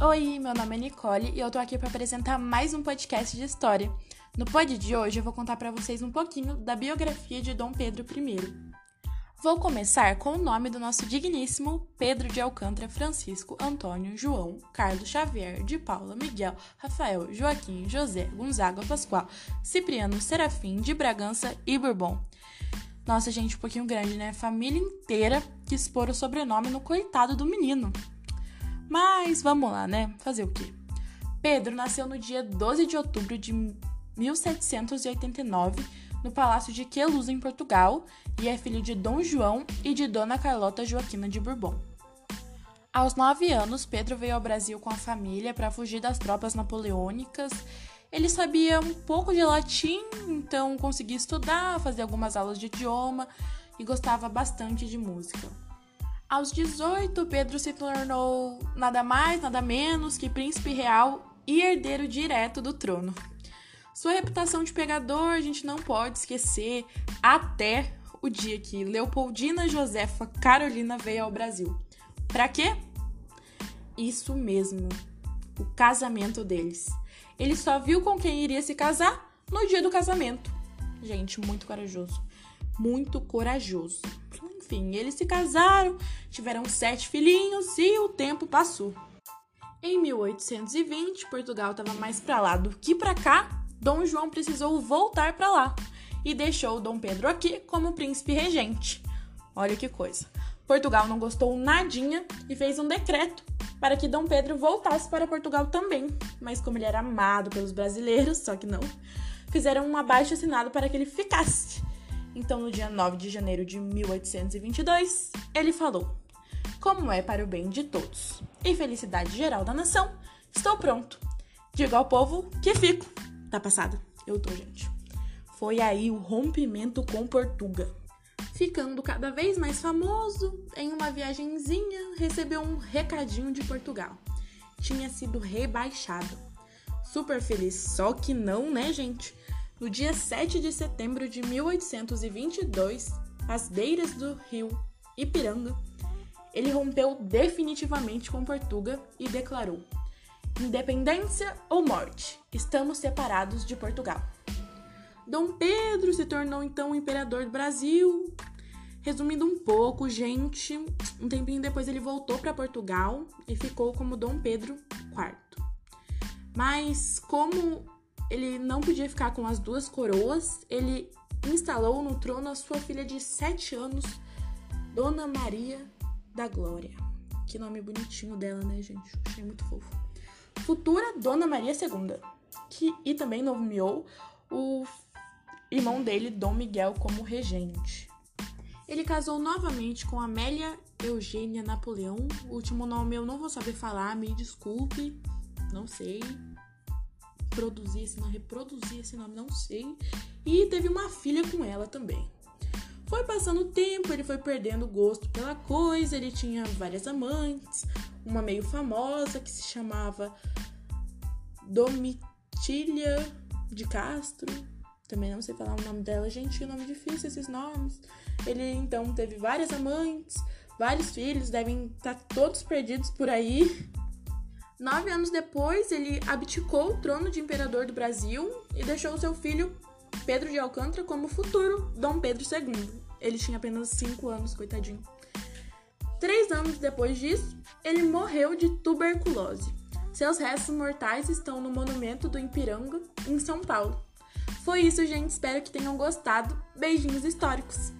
Oi, meu nome é Nicole e eu tô aqui para apresentar mais um podcast de história. No pod de hoje eu vou contar para vocês um pouquinho da biografia de Dom Pedro I. Vou começar com o nome do nosso digníssimo Pedro de Alcântara Francisco Antônio João Carlos Xavier de Paula Miguel Rafael Joaquim José Gonzaga Pascoal Cipriano Serafim de Bragança e Bourbon. Nossa, gente, um pouquinho grande, né? Família inteira que expor o sobrenome no coitado do menino. Mas vamos lá, né? Fazer o quê? Pedro nasceu no dia 12 de outubro de 1789 no Palácio de Queluz, em Portugal, e é filho de Dom João e de Dona Carlota Joaquina de Bourbon. Aos nove anos, Pedro veio ao Brasil com a família para fugir das tropas napoleônicas. Ele sabia um pouco de latim, então conseguia estudar, fazer algumas aulas de idioma e gostava bastante de música. Aos 18, Pedro se tornou nada mais, nada menos que príncipe real e herdeiro direto do trono. Sua reputação de pegador a gente não pode esquecer até o dia que Leopoldina Josefa Carolina veio ao Brasil. Para quê? Isso mesmo, o casamento deles. Ele só viu com quem iria se casar no dia do casamento. Gente, muito corajoso. Muito corajoso. Enfim, eles se casaram, tiveram sete filhinhos e o tempo passou. Em 1820, Portugal estava mais para lá do que para cá. Dom João precisou voltar para lá e deixou Dom Pedro aqui como príncipe regente. Olha que coisa. Portugal não gostou nadinha e fez um decreto para que Dom Pedro voltasse para Portugal também. Mas como ele era amado pelos brasileiros, só que não, fizeram um abaixo assinado para que ele ficasse. Então, no dia 9 de janeiro de 1822, ele falou: Como é para o bem de todos e felicidade geral da nação, estou pronto. Digo ao povo que fico. Tá passada? Eu tô, gente. Foi aí o rompimento com Portugal. Ficando cada vez mais famoso, em uma viagenzinha, recebeu um recadinho de Portugal. Tinha sido rebaixado. Super feliz, só que não, né, gente? No dia 7 de setembro de 1822, às beiras do rio Ipiranga, ele rompeu definitivamente com Portugal e declarou: Independência ou morte, estamos separados de Portugal. Dom Pedro se tornou então o imperador do Brasil. Resumindo um pouco, gente, um tempinho depois ele voltou para Portugal e ficou como Dom Pedro IV. Mas como ele não podia ficar com as duas coroas, ele instalou no trono a sua filha de sete anos, Dona Maria da Glória. Que nome bonitinho dela, né, gente? Achei muito fofo. Futura Dona Maria II, que e também nomeou o irmão dele, Dom Miguel, como regente. Ele casou novamente com Amélia Eugênia Napoleão. O último nome eu não vou saber falar, me desculpe, não sei produzir esse nome, reproduzir esse nome, não sei. E teve uma filha com ela também. Foi passando o tempo, ele foi perdendo o gosto pela coisa, ele tinha várias amantes, uma meio famosa que se chamava Domitília de Castro. Também não sei falar o nome dela, gente, nome difícil esses nomes. Ele então teve várias amantes, vários filhos, devem estar todos perdidos por aí. Nove anos depois, ele abdicou o trono de imperador do Brasil e deixou seu filho Pedro de Alcântara como futuro Dom Pedro II. Ele tinha apenas cinco anos, coitadinho. Três anos depois disso, ele morreu de tuberculose. Seus restos mortais estão no monumento do Ipiranga, em São Paulo. Foi isso, gente. Espero que tenham gostado. Beijinhos históricos!